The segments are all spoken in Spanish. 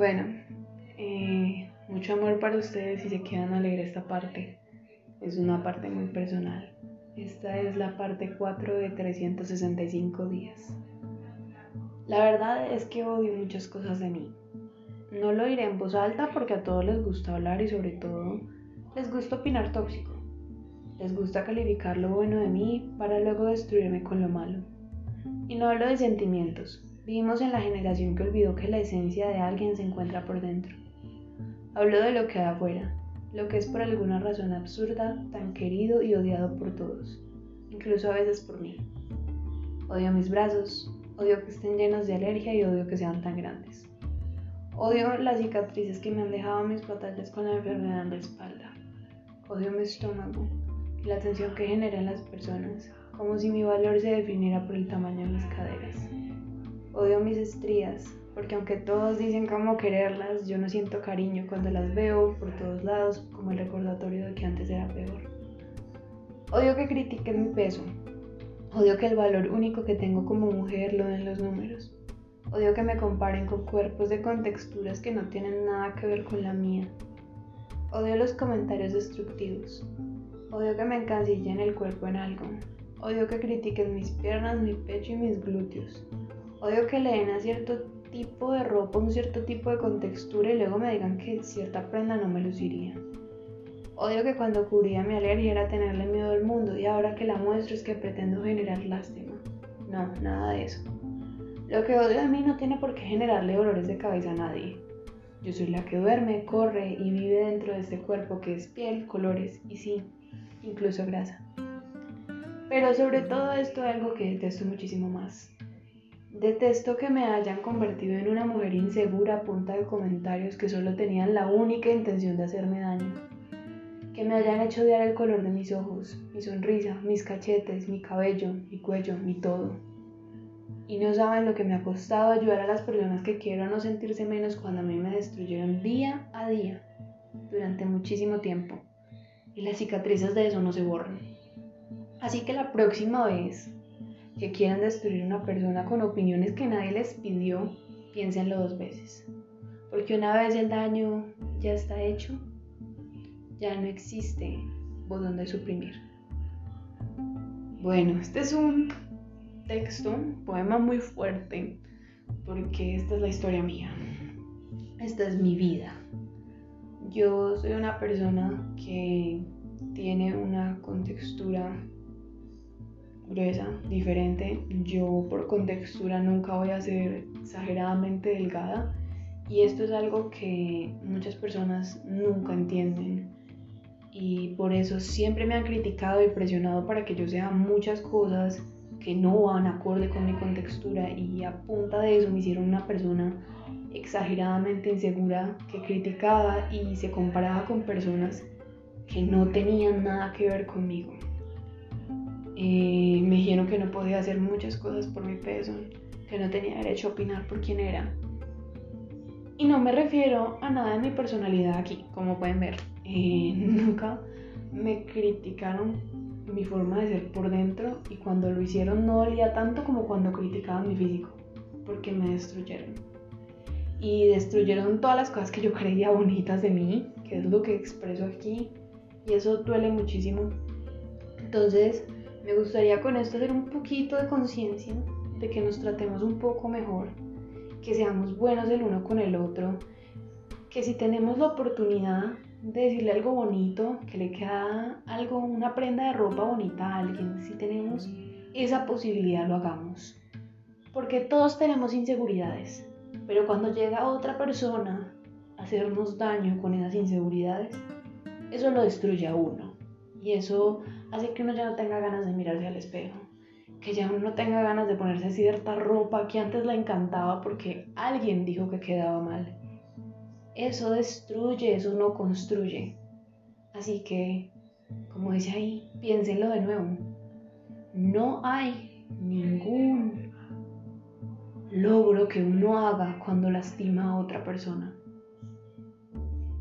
Bueno, eh, mucho amor para ustedes si se quedan a leer esta parte. Es una parte muy personal. Esta es la parte 4 de 365 días. La verdad es que odio muchas cosas de mí. No lo diré en voz alta porque a todos les gusta hablar y sobre todo les gusta opinar tóxico. Les gusta calificar lo bueno de mí para luego destruirme con lo malo. Y no hablo de sentimientos. Vivimos en la generación que olvidó que la esencia de alguien se encuentra por dentro. Hablo de lo que da afuera, lo que es por alguna razón absurda, tan querido y odiado por todos, incluso a veces por mí. Odio mis brazos, odio que estén llenos de alergia y odio que sean tan grandes. Odio las cicatrices que me han dejado mis batallas con la enfermedad en la espalda. Odio mi estómago y la tensión que genera en las personas, como si mi valor se definiera por el tamaño de mis caderas. Odio mis estrías, porque aunque todos dicen cómo quererlas, yo no siento cariño cuando las veo por todos lados como el recordatorio de que antes era peor. Odio que critiquen mi peso. Odio que el valor único que tengo como mujer lo den los números. Odio que me comparen con cuerpos de contexturas que no tienen nada que ver con la mía. Odio los comentarios destructivos. Odio que me encasillen el cuerpo en algo. Odio que critiquen mis piernas, mi pecho y mis glúteos. Odio que le den a cierto tipo de ropa un cierto tipo de contextura y luego me digan que cierta prenda no me luciría. Odio que cuando cubría mi alergia era tenerle miedo al mundo y ahora que la muestro es que pretendo generar lástima. No, nada de eso. Lo que odio de mí no tiene por qué generarle dolores de cabeza a nadie. Yo soy la que duerme, corre y vive dentro de este cuerpo que es piel, colores y sí, incluso grasa. Pero sobre todo esto algo que detesto muchísimo más. Detesto que me hayan convertido en una mujer insegura punta de comentarios que solo tenían la única intención de hacerme daño. Que me hayan hecho odiar el color de mis ojos, mi sonrisa, mis cachetes, mi cabello, mi cuello, mi todo. Y no saben lo que me ha costado ayudar a las personas que quiero a no sentirse menos cuando a mí me destruyeron día a día, durante muchísimo tiempo. Y las cicatrices de eso no se borran. Así que la próxima vez que quieran destruir a una persona con opiniones que nadie les pidió, piénsenlo dos veces. Porque una vez el daño ya está hecho, ya no existe botón de suprimir. Bueno, este es un texto, un poema muy fuerte, porque esta es la historia mía. Esta es mi vida. Yo soy una persona que tiene una contextura gruesa, diferente. Yo por contextura nunca voy a ser exageradamente delgada y esto es algo que muchas personas nunca entienden y por eso siempre me han criticado y presionado para que yo sea muchas cosas que no van acorde con mi contextura y a punta de eso me hicieron una persona exageradamente insegura que criticaba y se comparaba con personas que no tenían nada que ver conmigo. Me dijeron que no podía hacer muchas cosas por mi peso, que no tenía derecho a opinar por quién era. Y no me refiero a nada de mi personalidad aquí, como pueden ver. Eh, nunca me criticaron mi forma de ser por dentro y cuando lo hicieron no dolía tanto como cuando criticaban mi físico, porque me destruyeron. Y destruyeron todas las cosas que yo creía bonitas de mí, que es lo que expreso aquí, y eso duele muchísimo. Entonces, me gustaría con esto hacer un poquito de conciencia de que nos tratemos un poco mejor, que seamos buenos el uno con el otro, que si tenemos la oportunidad de decirle algo bonito, que le queda algo, una prenda de ropa bonita a alguien, si tenemos esa posibilidad lo hagamos. Porque todos tenemos inseguridades, pero cuando llega otra persona a hacernos daño con esas inseguridades, eso lo destruye a uno. Y eso hace que uno ya no tenga ganas de mirarse al espejo, que ya uno no tenga ganas de ponerse cierta ropa que antes la encantaba porque alguien dijo que quedaba mal. Eso destruye, eso no construye. Así que, como dice ahí, piénsenlo de nuevo. No hay ningún logro que uno haga cuando lastima a otra persona.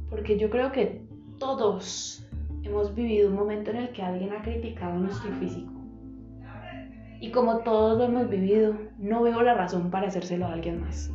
Porque yo creo que todos hemos vivido un momento en el que alguien ha criticado nuestro físico. Y como todos lo hemos vivido, no veo la razón para hacérselo a alguien más.